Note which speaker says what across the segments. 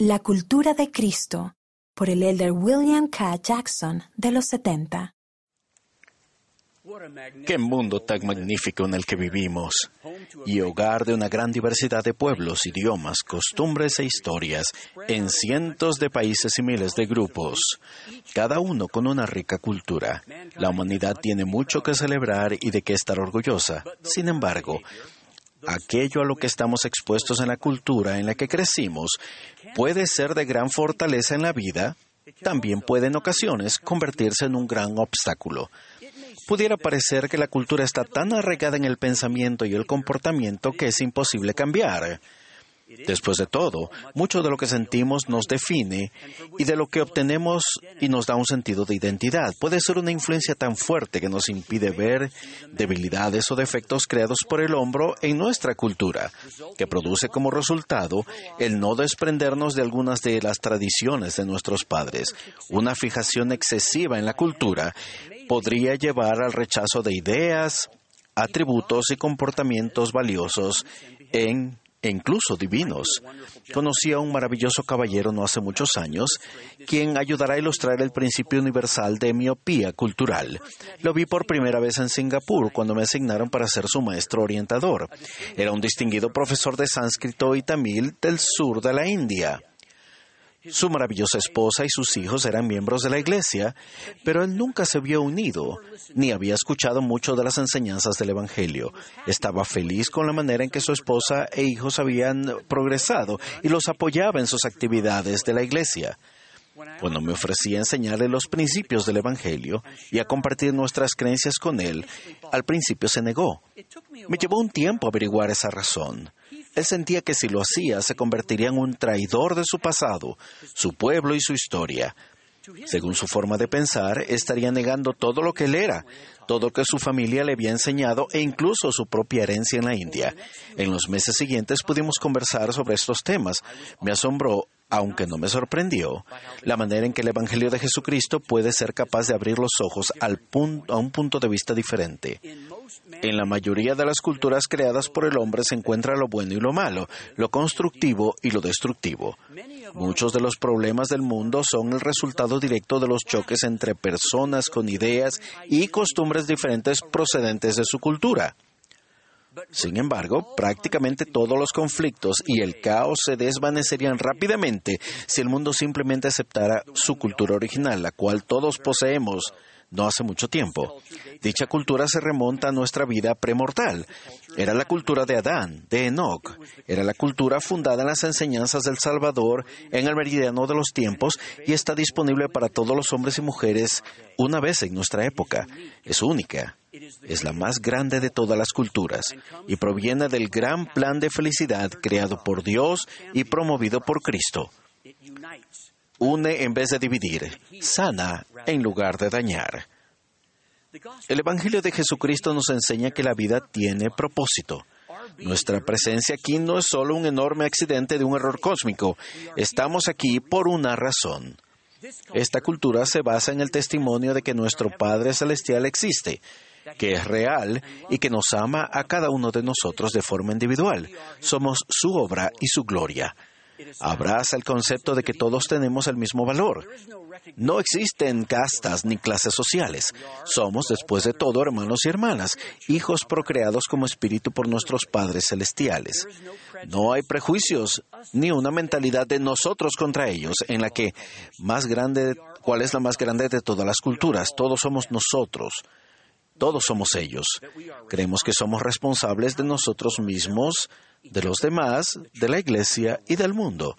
Speaker 1: La cultura de Cristo por el elder William K. Jackson de los 70.
Speaker 2: Qué mundo tan magnífico en el que vivimos y hogar de una gran diversidad de pueblos, idiomas, costumbres e historias en cientos de países y miles de grupos, cada uno con una rica cultura. La humanidad tiene mucho que celebrar y de qué estar orgullosa. Sin embargo, aquello a lo que estamos expuestos en la cultura en la que crecimos puede ser de gran fortaleza en la vida, también puede en ocasiones convertirse en un gran obstáculo. Pudiera parecer que la cultura está tan arraigada en el pensamiento y el comportamiento que es imposible cambiar. Después de todo, mucho de lo que sentimos nos define y de lo que obtenemos y nos da un sentido de identidad. Puede ser una influencia tan fuerte que nos impide ver debilidades o defectos creados por el hombro en nuestra cultura, que produce como resultado el no desprendernos de algunas de las tradiciones de nuestros padres. Una fijación excesiva en la cultura podría llevar al rechazo de ideas, atributos y comportamientos valiosos en e incluso divinos. Conocí a un maravilloso caballero no hace muchos años, quien ayudará a ilustrar el principio universal de miopía cultural. Lo vi por primera vez en Singapur cuando me asignaron para ser su maestro orientador. Era un distinguido profesor de sánscrito y tamil del sur de la India. Su maravillosa esposa y sus hijos eran miembros de la iglesia, pero él nunca se vio unido, ni había escuchado mucho de las enseñanzas del Evangelio. Estaba feliz con la manera en que su esposa e hijos habían progresado y los apoyaba en sus actividades de la iglesia. Cuando me ofrecí a enseñarle los principios del Evangelio y a compartir nuestras creencias con él, al principio se negó. Me llevó un tiempo averiguar esa razón. Él sentía que si lo hacía se convertiría en un traidor de su pasado, su pueblo y su historia. Según su forma de pensar, estaría negando todo lo que él era, todo lo que su familia le había enseñado e incluso su propia herencia en la India. En los meses siguientes pudimos conversar sobre estos temas. Me asombró aunque no me sorprendió, la manera en que el Evangelio de Jesucristo puede ser capaz de abrir los ojos al a un punto de vista diferente. En la mayoría de las culturas creadas por el hombre se encuentra lo bueno y lo malo, lo constructivo y lo destructivo. Muchos de los problemas del mundo son el resultado directo de los choques entre personas con ideas y costumbres diferentes procedentes de su cultura. Sin embargo, prácticamente todos los conflictos y el caos se desvanecerían rápidamente si el mundo simplemente aceptara su cultura original, la cual todos poseemos no hace mucho tiempo. Dicha cultura se remonta a nuestra vida premortal. Era la cultura de Adán, de Enoch. Era la cultura fundada en las enseñanzas del Salvador en el meridiano de los tiempos y está disponible para todos los hombres y mujeres una vez en nuestra época. Es única. Es la más grande de todas las culturas y proviene del gran plan de felicidad creado por Dios y promovido por Cristo une en vez de dividir, sana en lugar de dañar. El Evangelio de Jesucristo nos enseña que la vida tiene propósito. Nuestra presencia aquí no es solo un enorme accidente de un error cósmico. Estamos aquí por una razón. Esta cultura se basa en el testimonio de que nuestro Padre Celestial existe, que es real y que nos ama a cada uno de nosotros de forma individual. Somos su obra y su gloria. Abraza el concepto de que todos tenemos el mismo valor. No existen castas ni clases sociales. Somos, después de todo, hermanos y hermanas, hijos procreados como espíritu por nuestros padres celestiales. No hay prejuicios ni una mentalidad de nosotros contra ellos, en la que más grande, cuál es la más grande de todas las culturas. Todos somos nosotros. Todos somos ellos. Creemos que somos responsables de nosotros mismos, de los demás, de la Iglesia y del mundo.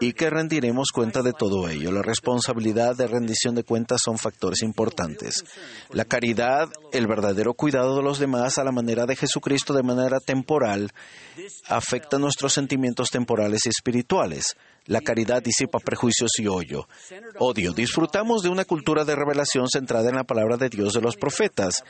Speaker 2: Y que rendiremos cuenta de todo ello. La responsabilidad de rendición de cuentas son factores importantes. La caridad, el verdadero cuidado de los demás a la manera de Jesucristo de manera temporal, afecta nuestros sentimientos temporales y espirituales. La caridad disipa prejuicios y odio. Odio. Disfrutamos de una cultura de revelación centrada en la palabra de Dios de los profetas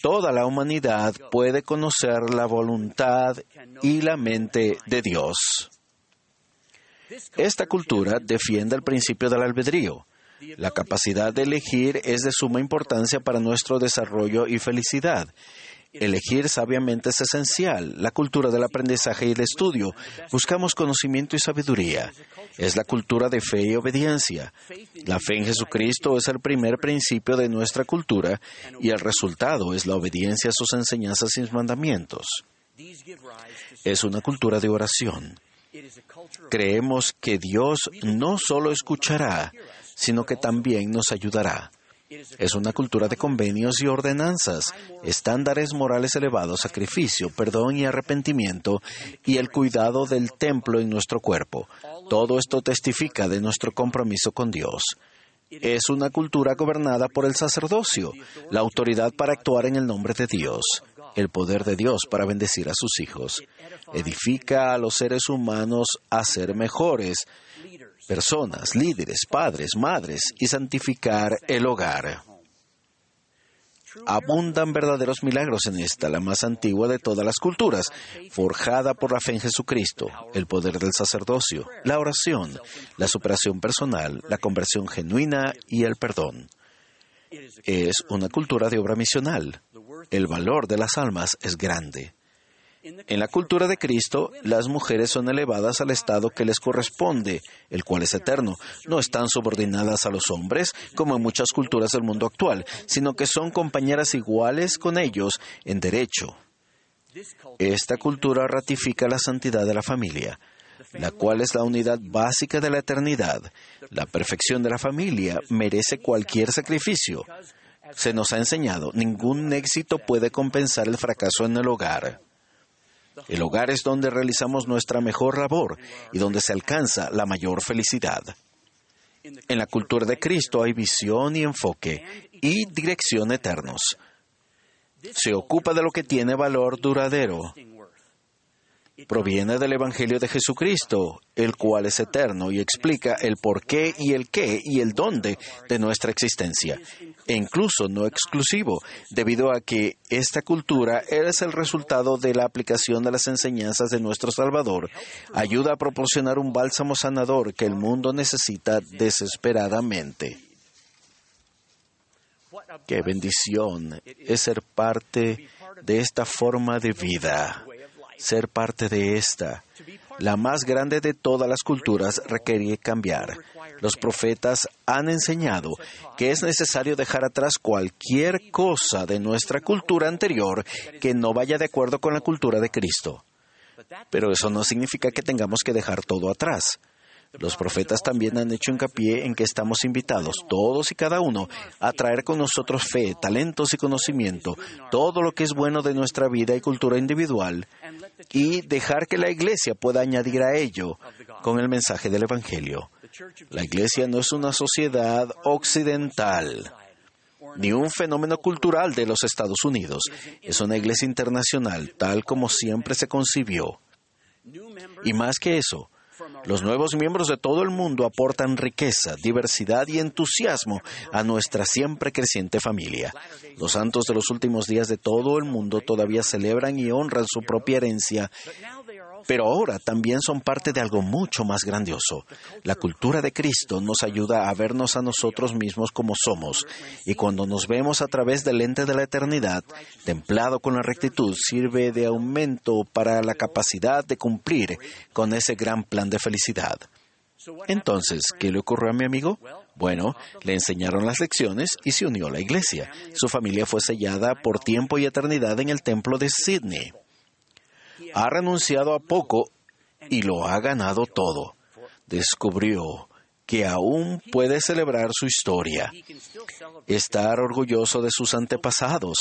Speaker 2: toda la humanidad puede conocer la voluntad y la mente de Dios. Esta cultura defiende el principio del albedrío. La capacidad de elegir es de suma importancia para nuestro desarrollo y felicidad. Elegir sabiamente es esencial. La cultura del aprendizaje y el estudio. Buscamos conocimiento y sabiduría. Es la cultura de fe y obediencia. La fe en Jesucristo es el primer principio de nuestra cultura y el resultado es la obediencia a sus enseñanzas y mandamientos. Es una cultura de oración. Creemos que Dios no solo escuchará, sino que también nos ayudará. Es una cultura de convenios y ordenanzas, estándares morales elevados, sacrificio, perdón y arrepentimiento, y el cuidado del templo en nuestro cuerpo. Todo esto testifica de nuestro compromiso con Dios. Es una cultura gobernada por el sacerdocio, la autoridad para actuar en el nombre de Dios, el poder de Dios para bendecir a sus hijos. Edifica a los seres humanos a ser mejores, personas, líderes, padres, madres y santificar el hogar. Abundan verdaderos milagros en esta, la más antigua de todas las culturas, forjada por la fe en Jesucristo, el poder del sacerdocio, la oración, la superación personal, la conversión genuina y el perdón. Es una cultura de obra misional. El valor de las almas es grande. En la cultura de Cristo, las mujeres son elevadas al estado que les corresponde, el cual es eterno. No están subordinadas a los hombres, como en muchas culturas del mundo actual, sino que son compañeras iguales con ellos en derecho. Esta cultura ratifica la santidad de la familia, la cual es la unidad básica de la eternidad. La perfección de la familia merece cualquier sacrificio. Se nos ha enseñado, ningún éxito puede compensar el fracaso en el hogar. El hogar es donde realizamos nuestra mejor labor y donde se alcanza la mayor felicidad. En la cultura de Cristo hay visión y enfoque y dirección eternos. Se ocupa de lo que tiene valor duradero proviene del Evangelio de Jesucristo, el cual es eterno y explica el por qué y el qué y el dónde de nuestra existencia, e incluso no exclusivo, debido a que esta cultura es el resultado de la aplicación de las enseñanzas de nuestro Salvador, ayuda a proporcionar un bálsamo sanador que el mundo necesita desesperadamente. Qué bendición es ser parte de esta forma de vida ser parte de esta. La más grande de todas las culturas requiere cambiar. Los profetas han enseñado que es necesario dejar atrás cualquier cosa de nuestra cultura anterior que no vaya de acuerdo con la cultura de Cristo. Pero eso no significa que tengamos que dejar todo atrás. Los profetas también han hecho hincapié en que estamos invitados, todos y cada uno, a traer con nosotros fe, talentos y conocimiento, todo lo que es bueno de nuestra vida y cultura individual, y dejar que la Iglesia pueda añadir a ello con el mensaje del Evangelio. La Iglesia no es una sociedad occidental ni un fenómeno cultural de los Estados Unidos. Es una iglesia internacional, tal como siempre se concibió. Y más que eso, los nuevos miembros de todo el mundo aportan riqueza, diversidad y entusiasmo a nuestra siempre creciente familia. Los santos de los últimos días de todo el mundo todavía celebran y honran su propia herencia pero ahora también son parte de algo mucho más grandioso. La cultura de Cristo nos ayuda a vernos a nosotros mismos como somos, y cuando nos vemos a través del lente de la eternidad, templado con la rectitud, sirve de aumento para la capacidad de cumplir con ese gran plan de felicidad. Entonces, ¿qué le ocurrió a mi amigo? Bueno, le enseñaron las lecciones y se unió a la iglesia. Su familia fue sellada por tiempo y eternidad en el templo de Sydney ha renunciado a poco y lo ha ganado todo. Descubrió que aún puede celebrar su historia, estar orgulloso de sus antepasados,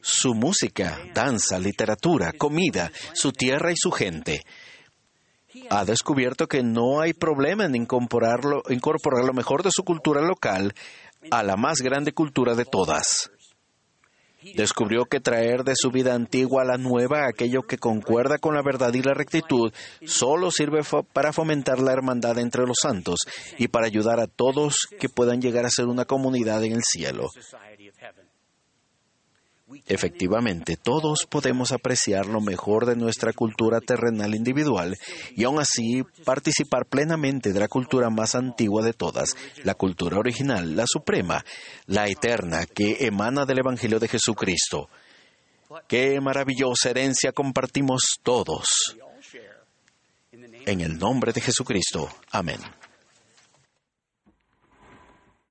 Speaker 2: su música, danza, literatura, comida, su tierra y su gente. Ha descubierto que no hay problema en incorporar lo mejor de su cultura local a la más grande cultura de todas. Descubrió que traer de su vida antigua a la nueva aquello que concuerda con la verdad y la rectitud solo sirve para fomentar la hermandad entre los santos y para ayudar a todos que puedan llegar a ser una comunidad en el cielo. Efectivamente, todos podemos apreciar lo mejor de nuestra cultura terrenal individual y aún así participar plenamente de la cultura más antigua de todas, la cultura original, la suprema, la eterna, que emana del Evangelio de Jesucristo. Qué maravillosa herencia compartimos todos. En el nombre de Jesucristo. Amén.